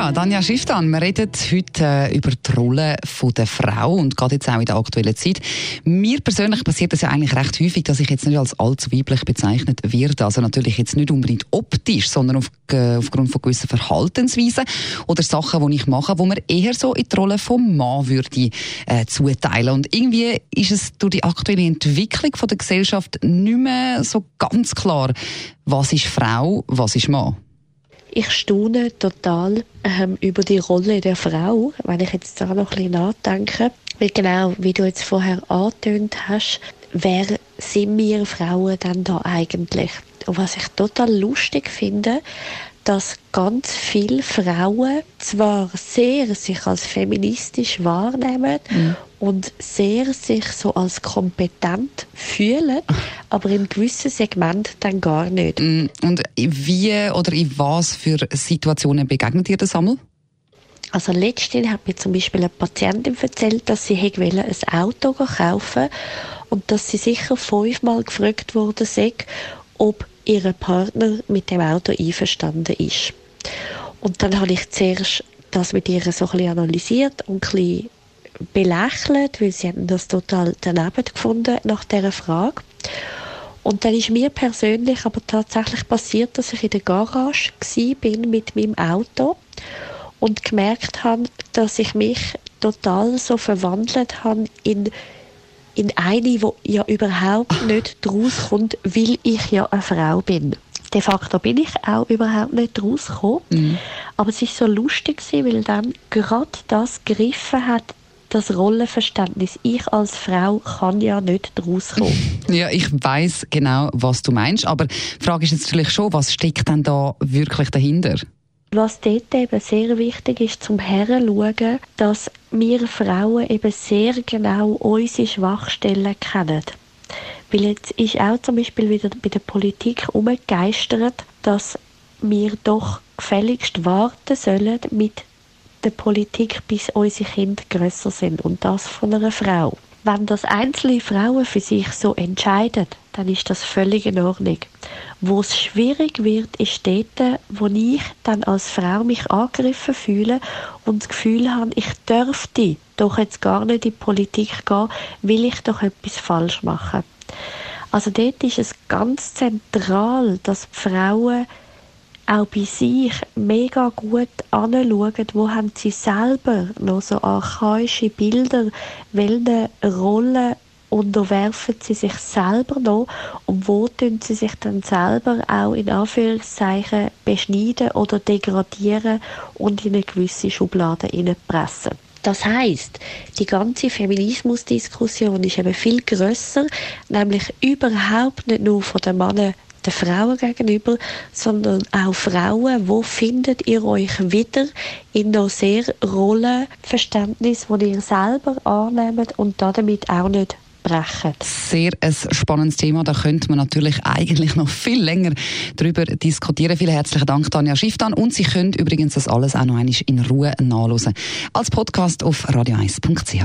Ja, Danja Schifftan, wir reden heute äh, über die Rolle der Frau und gerade jetzt auch in der aktuellen Zeit. Mir persönlich passiert das ja eigentlich recht häufig, dass ich jetzt nicht als allzu weiblich bezeichnet werde. Also natürlich jetzt nicht unbedingt optisch, sondern auf, äh, aufgrund von gewissen Verhaltensweisen oder Sachen, die ich mache, wo man eher so in die Rolle vom Mann würde äh, zuteilen. Und irgendwie ist es durch die aktuelle Entwicklung von der Gesellschaft nicht mehr so ganz klar, was ist Frau, was ist Mann. Ich staune total ähm, über die Rolle der Frau, wenn ich jetzt da noch ein bisschen nachdenke. Weil genau, wie du jetzt vorher angetönt hast, wer sind wir Frauen denn da eigentlich? Und was ich total lustig finde, dass ganz viele Frauen zwar sehr sich als feministisch wahrnehmen mhm. und sehr sich so als kompetent fühlen, aber in gewissen Segmenten dann gar nicht. Mhm. Und wie oder in was für Situationen begegnet ihr das einmal? Also letztens hat mir zum Beispiel eine Patientin erzählt, dass sie ein Auto kaufen und dass sie sicher fünfmal gefragt wurde, ob ihr Partner mit dem Auto einverstanden ist. Und dann habe ich zuerst das mit ihr so ein bisschen analysiert und ein bisschen belächelt, weil sie haben das total daneben gefunden nach dieser Frage. Und dann ist mir persönlich aber tatsächlich passiert, dass ich in der Garage bin mit meinem Auto und gemerkt habe, dass ich mich total so verwandelt habe in in eine, die ja überhaupt nicht rauskommt, weil ich ja eine Frau bin. De facto bin ich auch überhaupt nicht rausgekommen. Mhm. Aber es ist so lustig, weil dann gerade das gegriffen hat, das Rollenverständnis. Ich als Frau kann ja nicht rauskommen. Ja, ich weiß genau, was du meinst. Aber die Frage ist jetzt natürlich schon, was steckt denn da wirklich dahinter? Was dort eben sehr wichtig ist, zum Herrenschauen, dass wir Frauen eben sehr genau unsere Schwachstellen kennen. Weil jetzt ist auch zum Beispiel wieder bei der Politik umgegeistert, dass wir doch gefälligst warten sollen mit der Politik, bis unsere Kinder grösser sind. Und das von einer Frau. Wenn das einzelne Frauen für sich so entscheiden, dann ist das völlig in Ordnung. Wo es schwierig wird, ist dort, wo ich dann als Frau mich angegriffen fühle und das Gefühl habe, ich dürfte doch jetzt gar nicht in die Politik gehen, will ich doch etwas falsch machen. Also dort ist es ganz zentral, dass Frauen auch bei sich mega gut anschauen, wo haben sie selber noch so archaische Bilder, welche Rollen unterwerfen sie sich selber noch und wo tun sie sich dann selber auch in Anführungszeichen beschneiden oder degradieren und in eine gewisse Schublade pressen. Das heißt, die ganze Feminismusdiskussion ist eben viel größer, nämlich überhaupt nicht nur von den Männern den Frauen gegenüber, sondern auch Frauen, wo findet ihr euch wieder in noch sehr Rollenverständnis, wo ihr selber annehmt und damit auch nicht brechen. Sehr ein spannendes Thema. Da könnte man natürlich eigentlich noch viel länger darüber diskutieren. Vielen herzlichen Dank, Tanja Schifftan. Und Sie können übrigens das alles auch noch einmal in Ruhe nachlesen. Als Podcast auf radio1.ch.